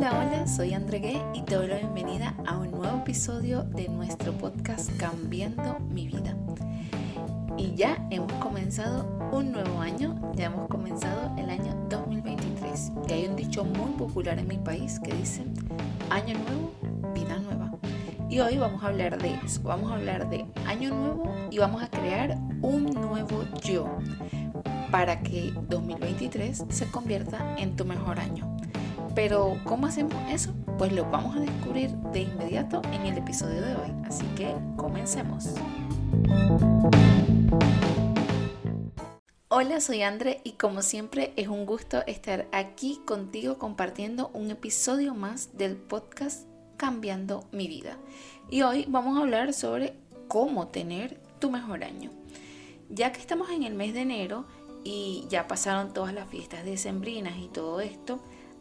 Hola, hola, soy Andregué y te doy la bienvenida a un nuevo episodio de nuestro podcast Cambiando mi vida. Y ya hemos comenzado un nuevo año, ya hemos comenzado el año 2023. Y hay un dicho muy popular en mi país que dice, año nuevo, vida nueva. Y hoy vamos a hablar de eso, vamos a hablar de año nuevo y vamos a crear un nuevo yo para que 2023 se convierta en tu mejor año. Pero ¿cómo hacemos eso? Pues lo vamos a descubrir de inmediato en el episodio de hoy. Así que comencemos. Hola, soy Andre y como siempre es un gusto estar aquí contigo compartiendo un episodio más del podcast Cambiando mi vida. Y hoy vamos a hablar sobre cómo tener tu mejor año. Ya que estamos en el mes de enero y ya pasaron todas las fiestas decembrinas y todo esto,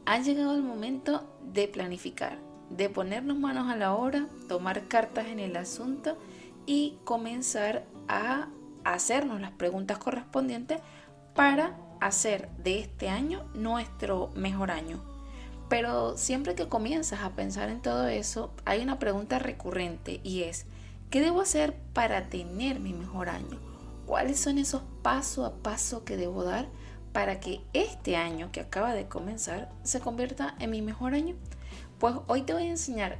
ha llegado el momento de planificar, de ponernos manos a la obra, tomar cartas en el asunto y comenzar a hacernos las preguntas correspondientes para hacer de este año nuestro mejor año. Pero siempre que comienzas a pensar en todo eso, hay una pregunta recurrente y es, ¿qué debo hacer para tener mi mejor año? ¿Cuáles son esos paso a paso que debo dar para que este año que acaba de comenzar se convierta en mi mejor año? Pues hoy te voy a enseñar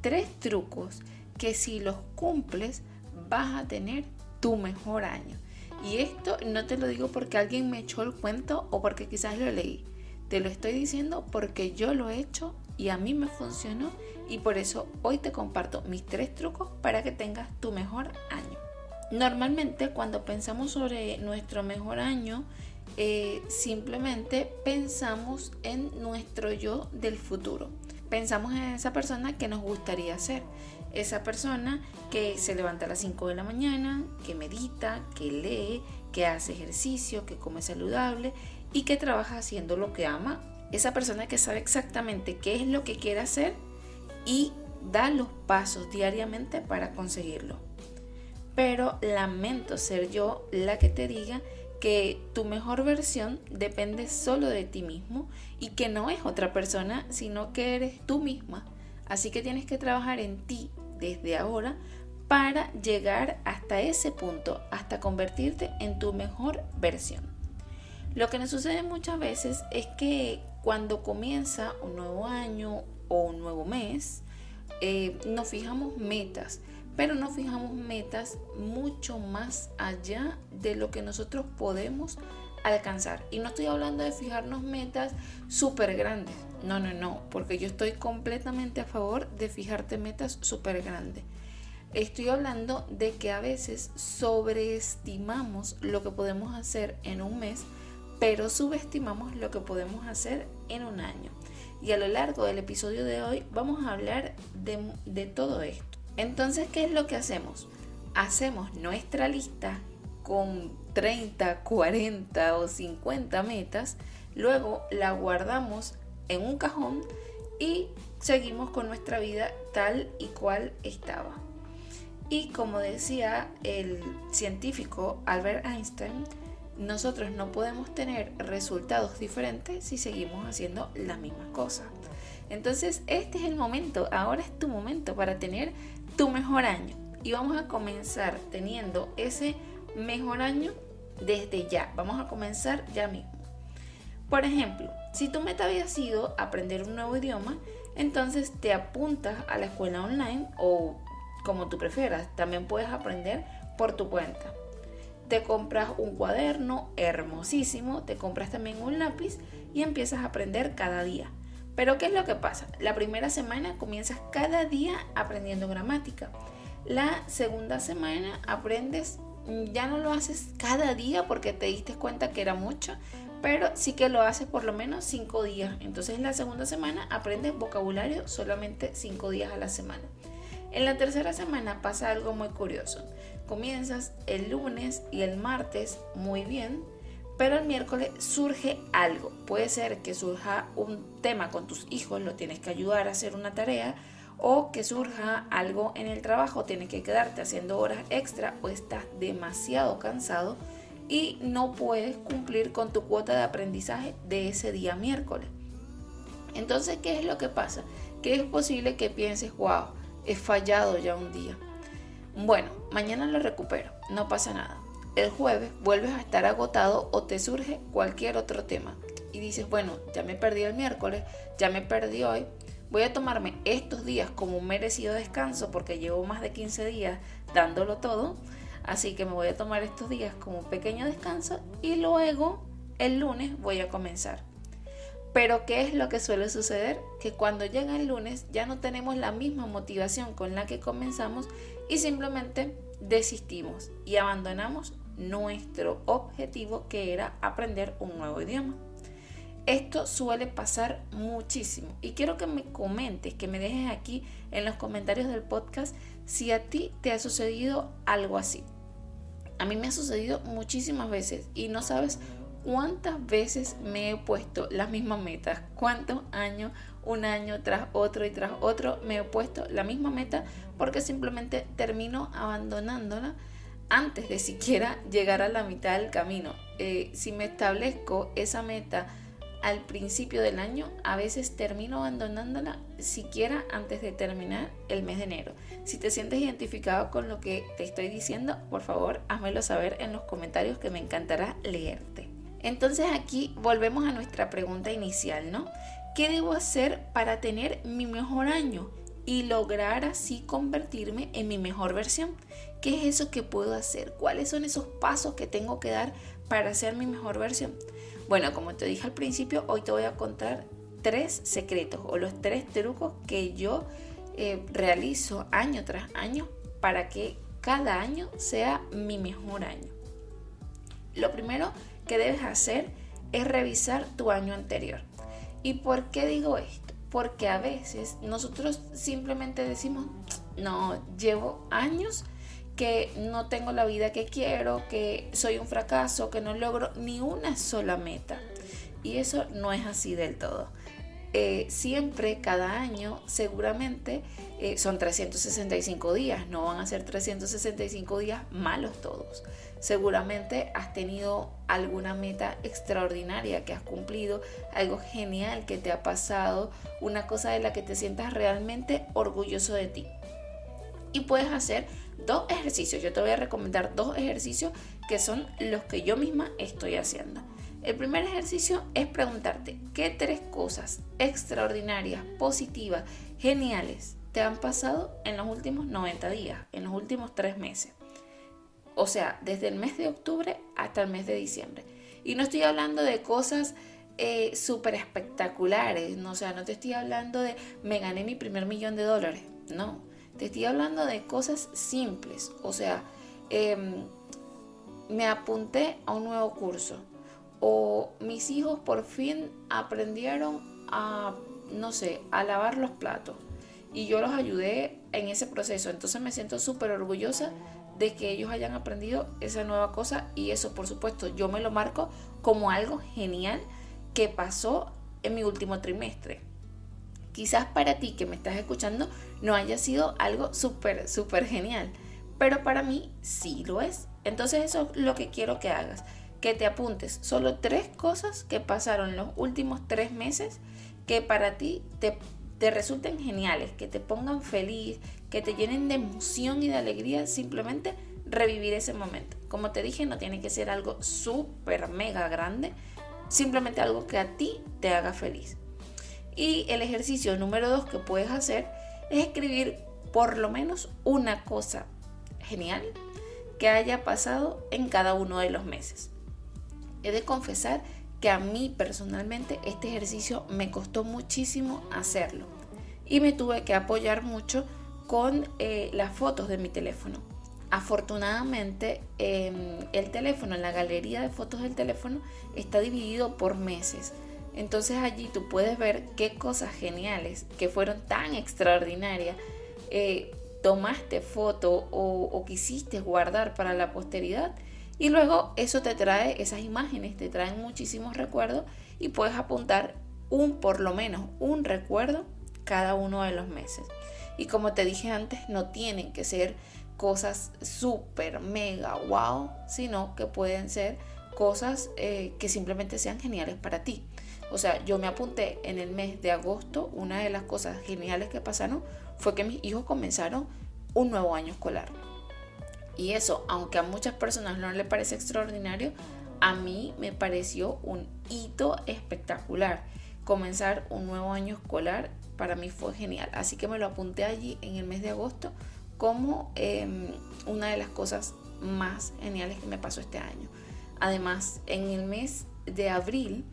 tres trucos que si los cumples vas a tener tu mejor año. Y esto no te lo digo porque alguien me echó el cuento o porque quizás lo leí. Te lo estoy diciendo porque yo lo he hecho y a mí me funcionó y por eso hoy te comparto mis tres trucos para que tengas tu mejor año. Normalmente cuando pensamos sobre nuestro mejor año eh, simplemente pensamos en nuestro yo del futuro. Pensamos en esa persona que nos gustaría ser. Esa persona que se levanta a las 5 de la mañana, que medita, que lee, que hace ejercicio, que come saludable y que trabaja haciendo lo que ama. Esa persona que sabe exactamente qué es lo que quiere hacer y da los pasos diariamente para conseguirlo. Pero lamento ser yo la que te diga que tu mejor versión depende solo de ti mismo y que no es otra persona, sino que eres tú misma. Así que tienes que trabajar en ti desde ahora para llegar hasta ese punto, hasta convertirte en tu mejor versión. Lo que nos sucede muchas veces es que cuando comienza un nuevo año o un nuevo mes, eh, nos fijamos metas, pero nos fijamos metas mucho más allá de lo que nosotros podemos alcanzar. Y no estoy hablando de fijarnos metas súper grandes. No, no, no, porque yo estoy completamente a favor de fijarte metas súper grandes. Estoy hablando de que a veces sobreestimamos lo que podemos hacer en un mes, pero subestimamos lo que podemos hacer en un año. Y a lo largo del episodio de hoy vamos a hablar de, de todo esto. Entonces, ¿qué es lo que hacemos? Hacemos nuestra lista con 30, 40 o 50 metas, luego la guardamos en un cajón y seguimos con nuestra vida tal y cual estaba. Y como decía el científico Albert Einstein, nosotros no podemos tener resultados diferentes si seguimos haciendo las mismas cosas. Entonces, este es el momento, ahora es tu momento para tener tu mejor año. Y vamos a comenzar teniendo ese mejor año desde ya. Vamos a comenzar ya mismo. Por ejemplo, si tu meta había sido aprender un nuevo idioma, entonces te apuntas a la escuela online o como tú prefieras. También puedes aprender por tu cuenta. Te compras un cuaderno hermosísimo, te compras también un lápiz y empiezas a aprender cada día. Pero ¿qué es lo que pasa? La primera semana comienzas cada día aprendiendo gramática. La segunda semana aprendes, ya no lo haces cada día porque te diste cuenta que era mucho, pero sí que lo haces por lo menos cinco días. Entonces la segunda semana aprendes vocabulario solamente cinco días a la semana. En la tercera semana pasa algo muy curioso. Comienzas el lunes y el martes muy bien, pero el miércoles surge algo. Puede ser que surja un tema con tus hijos, lo tienes que ayudar a hacer una tarea, o que surja algo en el trabajo, tienes que quedarte haciendo horas extra o estás demasiado cansado y no puedes cumplir con tu cuota de aprendizaje de ese día miércoles. Entonces, ¿qué es lo que pasa? Que es posible que pienses, wow, he fallado ya un día. Bueno, mañana lo recupero, no pasa nada. El jueves vuelves a estar agotado o te surge cualquier otro tema y dices, bueno, ya me perdí el miércoles, ya me perdí hoy, voy a tomarme estos días como un merecido descanso porque llevo más de 15 días dándolo todo, así que me voy a tomar estos días como un pequeño descanso y luego el lunes voy a comenzar. Pero ¿qué es lo que suele suceder? Que cuando llega el lunes ya no tenemos la misma motivación con la que comenzamos y simplemente desistimos y abandonamos nuestro objetivo que era aprender un nuevo idioma. Esto suele pasar muchísimo y quiero que me comentes, que me dejes aquí en los comentarios del podcast si a ti te ha sucedido algo así. A mí me ha sucedido muchísimas veces y no sabes cuántas veces me he puesto las mismas metas, cuántos años, un año tras otro y tras otro me he puesto la misma meta porque simplemente termino abandonándola antes de siquiera llegar a la mitad del camino. Eh, si me establezco esa meta al principio del año, a veces termino abandonándola siquiera antes de terminar el mes de enero. Si te sientes identificado con lo que te estoy diciendo, por favor, házmelo saber en los comentarios que me encantará leerte. Entonces aquí volvemos a nuestra pregunta inicial, ¿no? ¿Qué debo hacer para tener mi mejor año y lograr así convertirme en mi mejor versión? ¿Qué es eso que puedo hacer? ¿Cuáles son esos pasos que tengo que dar para ser mi mejor versión? Bueno, como te dije al principio, hoy te voy a contar tres secretos o los tres trucos que yo eh, realizo año tras año para que cada año sea mi mejor año. Lo primero que debes hacer es revisar tu año anterior. ¿Y por qué digo esto? Porque a veces nosotros simplemente decimos, no, llevo años que no tengo la vida que quiero, que soy un fracaso, que no logro ni una sola meta. Y eso no es así del todo. Eh, siempre, cada año, seguramente eh, son 365 días, no van a ser 365 días malos todos. Seguramente has tenido alguna meta extraordinaria que has cumplido, algo genial que te ha pasado, una cosa de la que te sientas realmente orgulloso de ti. Y puedes hacer dos ejercicios. Yo te voy a recomendar dos ejercicios que son los que yo misma estoy haciendo. El primer ejercicio es preguntarte qué tres cosas extraordinarias, positivas, geniales te han pasado en los últimos 90 días, en los últimos tres meses. O sea, desde el mes de octubre hasta el mes de diciembre. Y no estoy hablando de cosas eh, súper espectaculares, no, o sea, no te estoy hablando de me gané mi primer millón de dólares, no, te estoy hablando de cosas simples, o sea, em, me apunté a un nuevo curso, o mis hijos por fin aprendieron a, no sé, a lavar los platos y yo los ayudé en ese proceso. Entonces me siento súper orgullosa de que ellos hayan aprendido esa nueva cosa y eso por supuesto yo me lo marco como algo genial que pasó en mi último trimestre. Quizás para ti que me estás escuchando no haya sido algo súper, súper genial, pero para mí sí lo es. Entonces eso es lo que quiero que hagas que te apuntes solo tres cosas que pasaron los últimos tres meses que para ti te, te resulten geniales, que te pongan feliz, que te llenen de emoción y de alegría simplemente revivir ese momento. Como te dije, no tiene que ser algo súper mega grande, simplemente algo que a ti te haga feliz. Y el ejercicio número dos que puedes hacer es escribir por lo menos una cosa genial que haya pasado en cada uno de los meses. He de confesar que a mí personalmente este ejercicio me costó muchísimo hacerlo y me tuve que apoyar mucho con eh, las fotos de mi teléfono. Afortunadamente el teléfono, la galería de fotos del teléfono está dividido por meses. Entonces allí tú puedes ver qué cosas geniales que fueron tan extraordinarias eh, tomaste foto o, quisiste guardar para la posteridad y luego eso te trae, esas imágenes te traen muchísimos recuerdos y puedes apuntar un, por lo menos, un recuerdo cada uno de los meses. Y como te dije antes, no tienen que ser cosas súper, mega, wow, sino que pueden ser cosas eh, que simplemente sean geniales para ti. O sea, yo me apunté en el mes de agosto, una de las cosas geniales que pasaron fue que mis hijos comenzaron un nuevo año escolar. Y eso, aunque a muchas personas no les parece extraordinario, a mí me pareció un hito espectacular. Comenzar un nuevo año escolar para mí fue genial. Así que me lo apunté allí en el mes de agosto como em, una de las cosas más geniales que me pasó este año. Además, en el mes de abril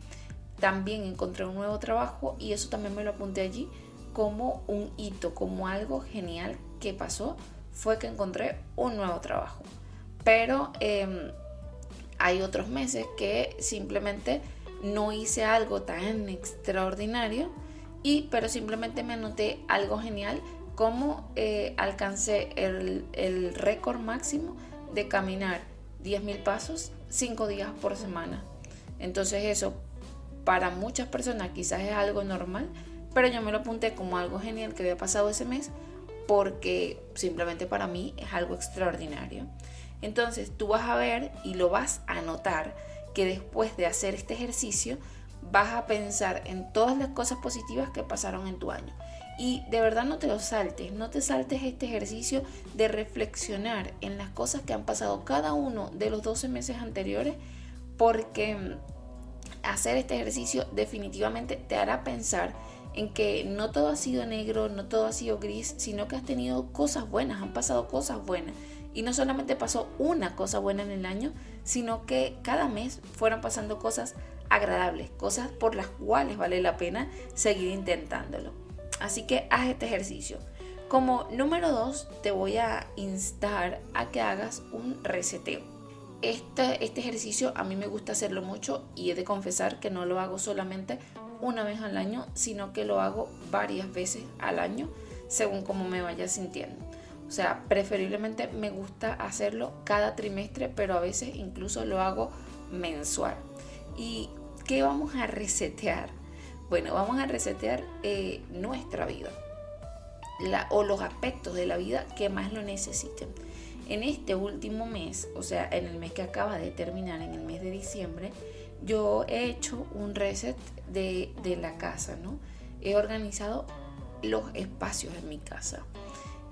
también encontré un nuevo trabajo y eso también me lo apunté allí como un hito, como algo genial que pasó, fue que encontré un nuevo trabajo. Pero em, hay otros meses que simplemente no hice algo tan extraordinario y pero simplemente me anoté algo genial como eh, alcancé el, récord máximo de caminar 10.000 pasos 5 días por semana. Entonces eso para muchas personas quizás es algo normal, pero yo me lo apunté como algo genial que había pasado ese mes porque simplemente para mí es algo extraordinario. Entonces tú vas a ver y lo vas a notar que después de hacer este ejercicio vas a pensar en todas las cosas positivas que pasaron en tu año. Y de verdad no te lo saltes, no te saltes este ejercicio de reflexionar en las cosas que han pasado cada uno de los 12 meses anteriores, porque hacer este ejercicio definitivamente te hará pensar en que no todo ha sido negro, no todo ha sido gris, sino que has tenido cosas buenas, han pasado cosas buenas. Y no solamente pasó una cosa buena en el año, sino que cada mes fueron pasando cosas agradables, cosas por las cuales vale la pena seguir intentándolo. Así que haz este ejercicio. Como número dos, te voy a instar a que hagas un reseteo. Este, este ejercicio a mí me gusta hacerlo mucho y he de confesar que no lo hago solamente una vez al año, sino que lo hago varias veces al año según cómo me vaya sintiendo. O sea, preferiblemente me gusta hacerlo cada trimestre, pero a veces incluso lo hago mensual. ¿Y qué vamos a resetear? Bueno, vamos a resetear eh, nuestra vida o los aspectos de la vida que más lo necesiten. En este último mes, o sea, en el mes que acaba de terminar, en el mes de diciembre, yo he hecho un reset de, la casa, ¿no? He organizado los espacios en mi casa,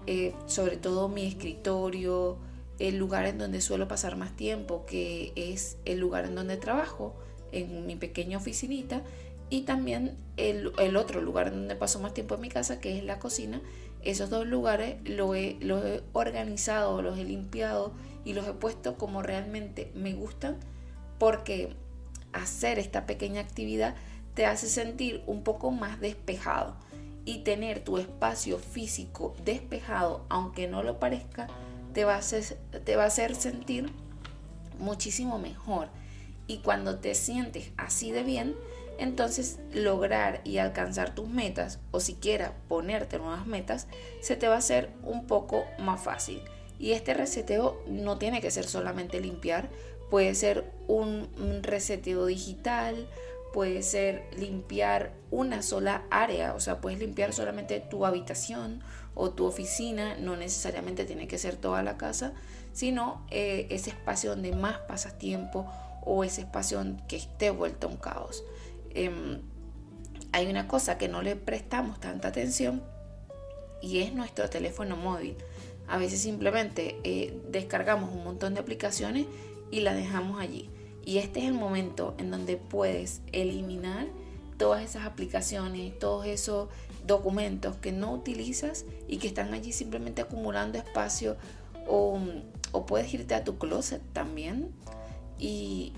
eh, sobre todo mi escritorio, el lugar en donde suelo pasar más tiempo, que es el lugar en donde trabajo, en mi pequeña oficinita, y también el, otro lugar donde paso más tiempo en mi casa, que es la cocina. Esos dos lugares los he, he organizado, los he limpiado y los he puesto como realmente me gustan, porque hacer esta pequeña actividad te hace sentir un poco más despejado y tener tu espacio físico despejado, aunque no lo parezca, te va a hacer sentir muchísimo mejor. Y cuando te sientes así de bien, entonces lograr y alcanzar tus metas o siquiera ponerte nuevas metas, se te va a hacer un poco más fácil. Y este reseteo no tiene que ser solamente limpiar, Puede ser un, reseteo digital, puede ser limpiar una sola área, o sea, puedes limpiar solamente tu habitación o tu oficina, no necesariamente tiene que ser toda la casa, sino eh, ese espacio donde más pasas tiempo o ese espacio que esté vuelto a un caos. Em, hay una cosa que no le prestamos tanta atención y es nuestro teléfono móvil. A veces simplemente eh, descargamos un montón de aplicaciones y la dejamos allí. Y este es el momento en donde puedes eliminar todas esas aplicaciones, todos esos documentos que no utilizas y que están allí simplemente acumulando espacio o, puedes irte a tu closet también y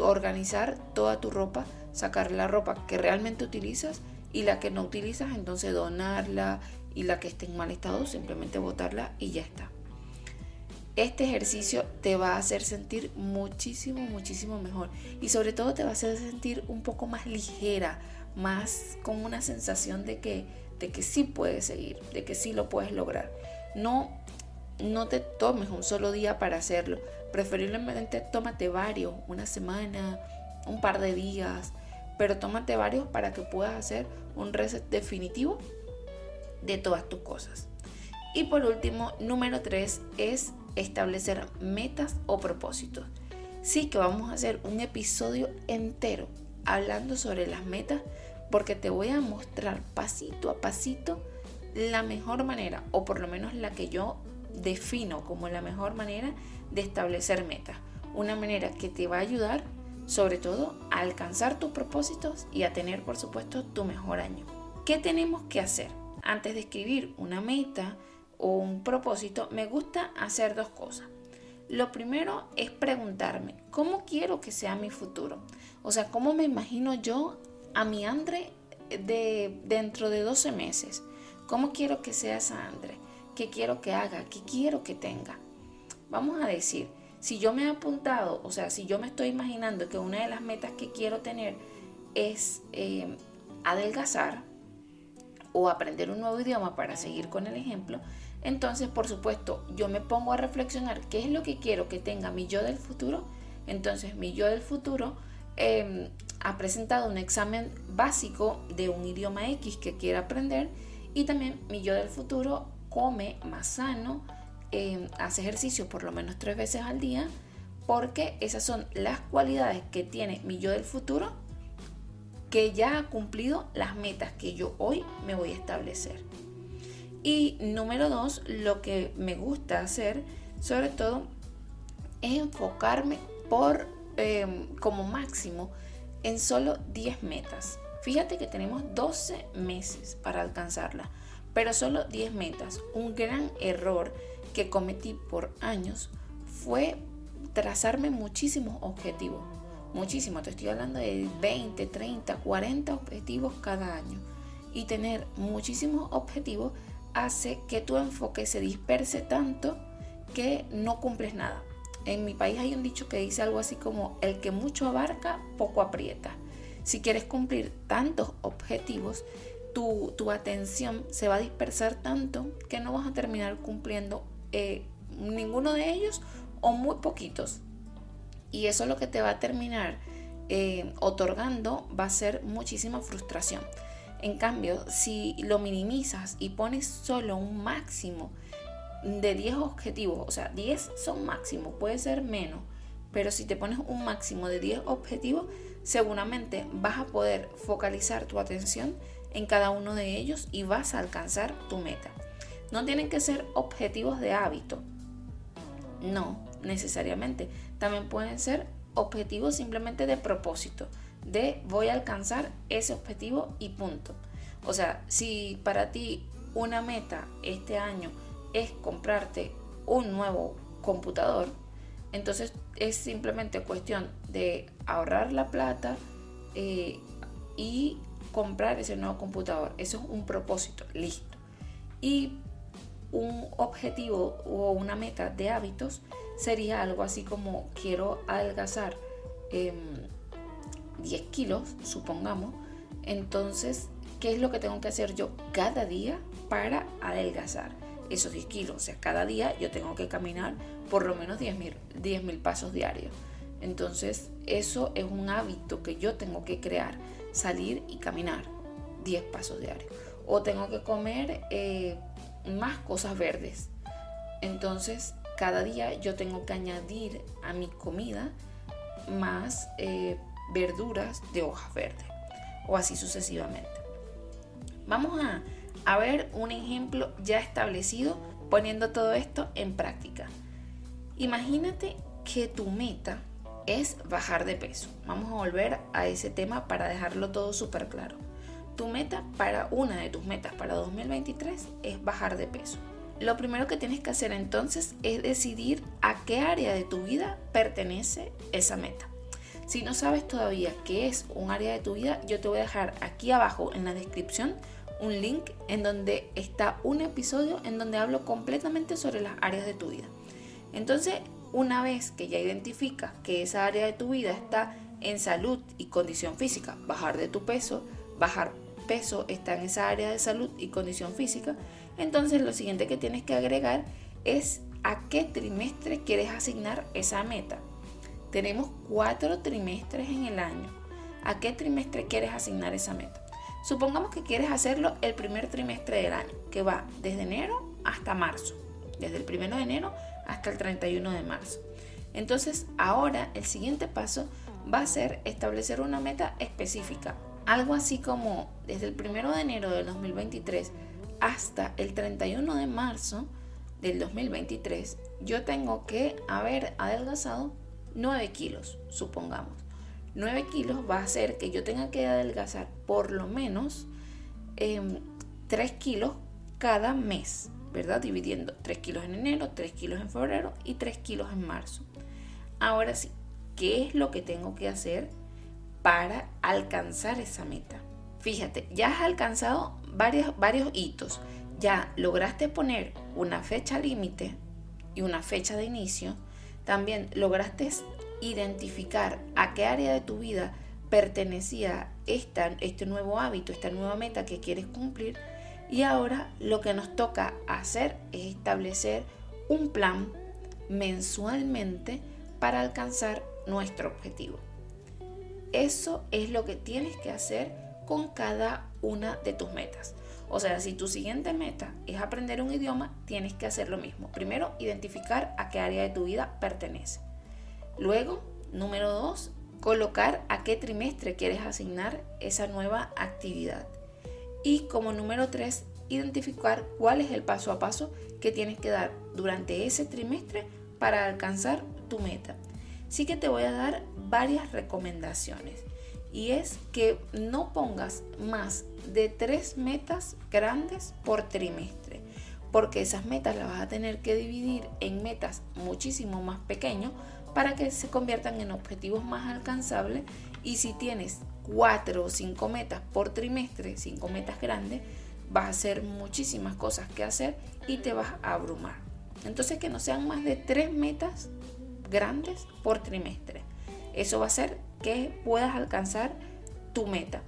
organizar toda tu ropa, sacar la ropa que realmente utilizas y la que no utilizas, entonces donarla y la que esté en mal estado, simplemente botarla y ya está. Este ejercicio te va a hacer sentir muchísimo, muchísimo mejor. Y sobre todo te va a hacer sentir un poco más ligera, más con una sensación de que, de que sí puedes seguir, de que sí lo puedes lograr. No, no te tomes un solo día para hacerlo. Preferiblemente tómate varios, una semana, un par de días, pero tómate varios para que puedas hacer un reset definitivo de todas tus cosas. Y por último, número 3 es establecer metas o propósitos. sí que vamos a hacer un episodio entero hablando sobre las metas porque te voy a mostrar pasito a pasito la mejor manera, o por lo menos la que yo defino como la mejor manera de establecer metas. Una manera que te va a ayudar sobre todo a alcanzar tus propósitos y a tener por supuesto tu mejor año. ¿Qué tenemos que hacer? Antes de escribir una meta o un propósito, me gusta hacer dos cosas. Lo primero es preguntarme, ¿cómo quiero que sea mi futuro? O sea, ¿cómo me imagino yo a mi Andre de dentro de 12 meses? ¿Cómo quiero que sea esa Andre? ¿Qué quiero que haga? ¿Qué quiero que tenga? Vamos a decir, si yo me he apuntado, o sea, si yo me estoy imaginando que una de las metas que quiero tener es eh, adelgazar o aprender un nuevo idioma para seguir con el ejemplo, entonces, por supuesto, yo me pongo a reflexionar qué es lo que quiero que tenga mi yo del futuro. Entonces, mi yo del futuro em, ha presentado un examen básico de un idioma X que quiere aprender y también mi yo del futuro come más sano, em, hace ejercicio por lo menos tres veces al día, porque esas son las cualidades que tiene mi yo del futuro que ya ha cumplido las metas que yo hoy me voy a establecer. Y número dos, lo que me gusta hacer, sobre todo, es enfocarme por em, como máximo en solo 10 metas. Fíjate que tenemos 12 meses para alcanzarla, pero solo 10 metas. Un gran error que cometí por años fue trazarme muchísimos objetivos. Muchísimo, te estoy hablando de 20, 30, 40 objetivos cada año. Y tener muchísimos objetivos hace que tu enfoque se disperse tanto que no cumples nada. En mi país hay un dicho que dice algo así como el que mucho abarca, poco aprieta. Si quieres cumplir tantos objetivos, tu, atención se va a dispersar tanto que no vas a terminar cumpliendo eh, ninguno de ellos o muy poquitos. Y eso lo que te va a terminar eh, otorgando va a ser muchísima frustración. En cambio, si lo minimizas y pones solo un máximo de 10 objetivos, o sea, 10 son máximos, puede ser menos, pero si te pones un máximo de 10 objetivos, seguramente vas a poder focalizar tu atención en cada uno de ellos y vas a alcanzar tu meta. No tienen que ser objetivos de hábito, no necesariamente. También pueden ser objetivos simplemente de propósito de voy a alcanzar ese objetivo y punto. O sea, si para ti una meta este año es comprarte un nuevo computador, entonces es simplemente cuestión de ahorrar la plata eh, y comprar ese nuevo computador. Eso es un propósito, listo. Y un objetivo o una meta de hábitos sería algo así como quiero adelgazar. Em, 10 kilos, supongamos, entonces, ¿qué es lo que tengo que hacer yo cada día para adelgazar esos 10 kilos? O sea, cada día yo tengo que caminar por lo menos 10 mil pasos diarios. Entonces, eso es un hábito que yo tengo que crear, salir y caminar 10 pasos diarios. O tengo que comer eh, más cosas verdes. Entonces, cada día yo tengo que añadir a mi comida más eh, verduras de hojas verdes o así sucesivamente. Vamos a, a ver un ejemplo ya establecido poniendo todo esto en práctica. Imagínate que tu meta es bajar de peso. Vamos a volver a ese tema para dejarlo todo súper claro. Tu meta para una de tus metas para 2023 es bajar de peso. Lo primero que tienes que hacer entonces es decidir a qué área de tu vida pertenece esa meta. Si no sabes todavía qué es un área de tu vida, yo te voy a dejar aquí abajo en la descripción un link en donde está un episodio en donde hablo completamente sobre las áreas de tu vida. Entonces, una vez que ya identificas que esa área de tu vida está en salud y condición física, bajar de tu peso, bajar peso está en esa área de salud y condición física, entonces lo siguiente que tienes que agregar es a qué trimestre quieres asignar esa meta. Tenemos cuatro trimestres en el año. ¿A qué trimestre quieres asignar esa meta? Supongamos que quieres hacerlo el primer trimestre del año, que va desde enero hasta marzo, desde el primero de enero hasta el 31 de marzo. Entonces ahora el siguiente paso va a ser establecer una meta específica. Algo así como desde el 1 de enero del 2023 hasta el 31 de marzo del 2023, yo tengo que haber adelgazado 9 kilos, supongamos. 9 kilos va a hacer que yo tenga que adelgazar por lo menos 3 em, kilos cada mes, ¿verdad? Dividiendo 3 kilos en enero, 3 kilos en febrero y 3 kilos en marzo. Ahora sí, ¿qué es lo que tengo que hacer para alcanzar esa meta? Fíjate, ya has alcanzado varios, varios hitos. Ya lograste poner una fecha límite y una fecha de inicio. También lograste identificar a qué área de tu vida pertenecía esta, este nuevo hábito, esta nueva meta que quieres cumplir. Y ahora lo que nos toca hacer es establecer un plan mensualmente para alcanzar nuestro objetivo. Eso es lo que tienes que hacer con cada una de tus metas. O sea, si tu siguiente meta es aprender un idioma, tienes que hacer lo mismo. Primero, identificar a qué área de tu vida pertenece. Luego, número dos, colocar a qué trimestre quieres asignar esa nueva actividad. Y como número tres, identificar cuál es el paso a paso que tienes que dar durante ese trimestre para alcanzar tu meta. Sí que te voy a dar varias recomendaciones y es que no pongas más de tres metas grandes por trimestre porque esas metas las vas a tener que dividir en metas muchísimo más pequeños para que se conviertan en objetivos más alcanzables y si tienes cuatro o cinco metas por trimestre, cinco metas grandes, vas a hacer muchísimas cosas que hacer y te vas a abrumar. Entonces que no sean más de tres metas grandes por trimestre. Eso va a hacer que puedas alcanzar tu meta.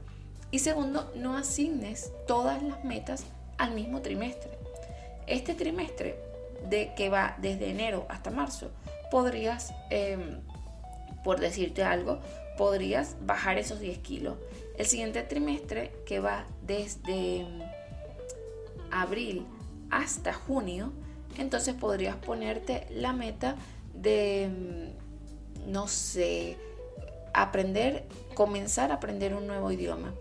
Y segundo, no asignes todas las metas al mismo trimestre. Este trimestre de que va desde enero hasta marzo, podrías, em, por decirte algo, podrías bajar esos 10 kilos. El siguiente trimestre, que va desde em, abril hasta junio, entonces podrías ponerte la meta de, em, no sé, aprender, comenzar a aprender un nuevo idioma.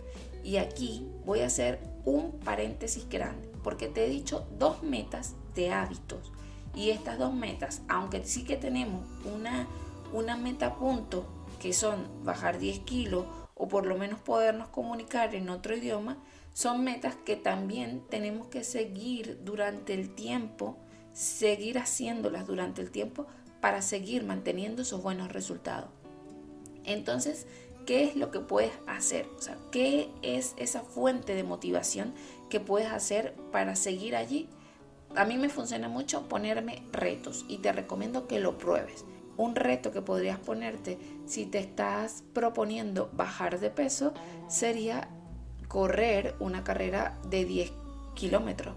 Y aquí voy a hacer un paréntesis grande, porque te he dicho dos metas de hábitos. Y estas dos metas, aunque sí que tenemos una, una meta punto, que son bajar 10 kilos o por lo menos podernos comunicar en otro idioma, son metas que también tenemos que seguir durante el tiempo, seguir haciéndolas durante el tiempo para seguir manteniendo esos buenos resultados. Entonces, ¿qué es lo que puedes hacer? O sea, ¿qué es esa fuente de motivación que puedes hacer para seguir allí? A mí me funciona mucho ponerme retos y te recomiendo que lo pruebes. Un reto que podrías ponerte si te estás proponiendo bajar de peso sería correr una carrera de 10 kilómetros.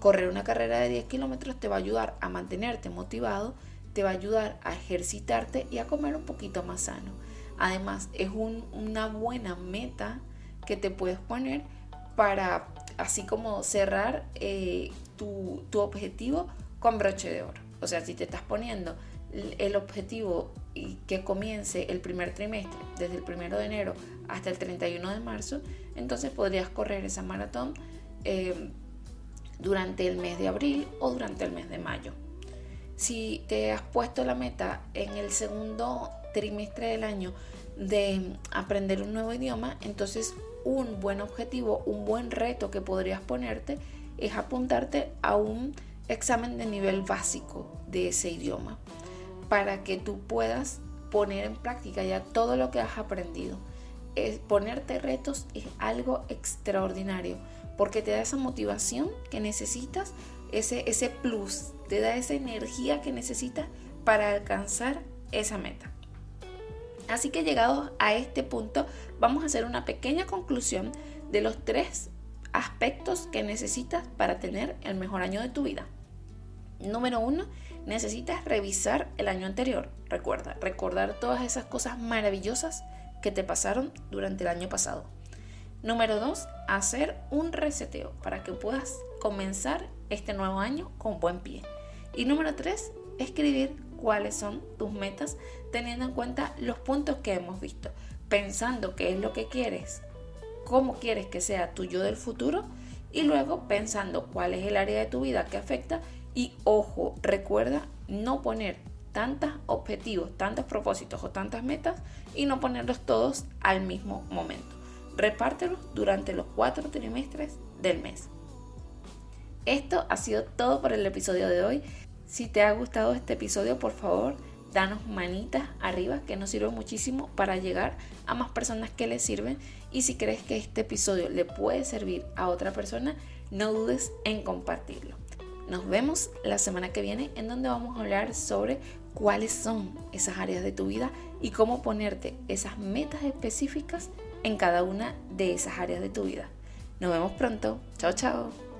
Correr una carrera de 10 kilómetros te va a ayudar a mantenerte motivado, te va a ayudar a ejercitarte y a comer un poquito más sano. Además, es una buena meta que te puedes poner para así como cerrar eh, tu, tu, objetivo con broche de oro. O sea, si te estás poniendo el objetivo que comience el primer trimestre, desde el primero de enero hasta el 31 de marzo, entonces podrías correr esa maratón eh, durante el mes de abril o durante el mes de mayo. Si te has puesto la meta en el segundo trimestre del año de aprender un nuevo idioma, entonces un buen objetivo, un buen reto que podrías ponerte es apuntarte a un examen de nivel básico de ese idioma para que tú puedas poner en práctica ya todo lo que has aprendido. Es, ponerte retos es algo extraordinario porque te da esa motivación que necesitas, ese, ese plus, te da esa energía que necesitas para alcanzar esa meta. Así que llegados a este punto, vamos a hacer una pequeña conclusión de los tres aspectos que necesitas para tener el mejor año de tu vida. Número uno, necesitas revisar el año anterior. Recuerda, recordar todas esas cosas maravillosas que te pasaron durante el año pasado. Número dos, hacer un reseteo para que puedas comenzar este nuevo año con buen pie. Y número tres, escribir cuáles son tus metas teniendo en cuenta los puntos que hemos visto, pensando qué es lo que quieres, cómo quieres que sea tu yo del futuro y luego pensando cuál es el área de tu vida que afecta y ojo, recuerda no poner tantos objetivos, tantos propósitos o tantas metas y no ponerlos todos al mismo momento. Repártelos durante los cuatro trimestres del mes. Esto ha sido todo por el episodio de hoy. Si te ha gustado este episodio, por favor, danos manitas arriba que nos sirve muchísimo para llegar a más personas que les sirven. Y si crees que este episodio le puede servir a otra persona, no dudes en compartirlo. Nos vemos la semana que viene en donde vamos a hablar sobre cuáles son esas áreas de tu vida y cómo ponerte esas metas específicas en cada una de esas áreas de tu vida. Nos vemos pronto. Chao, chao.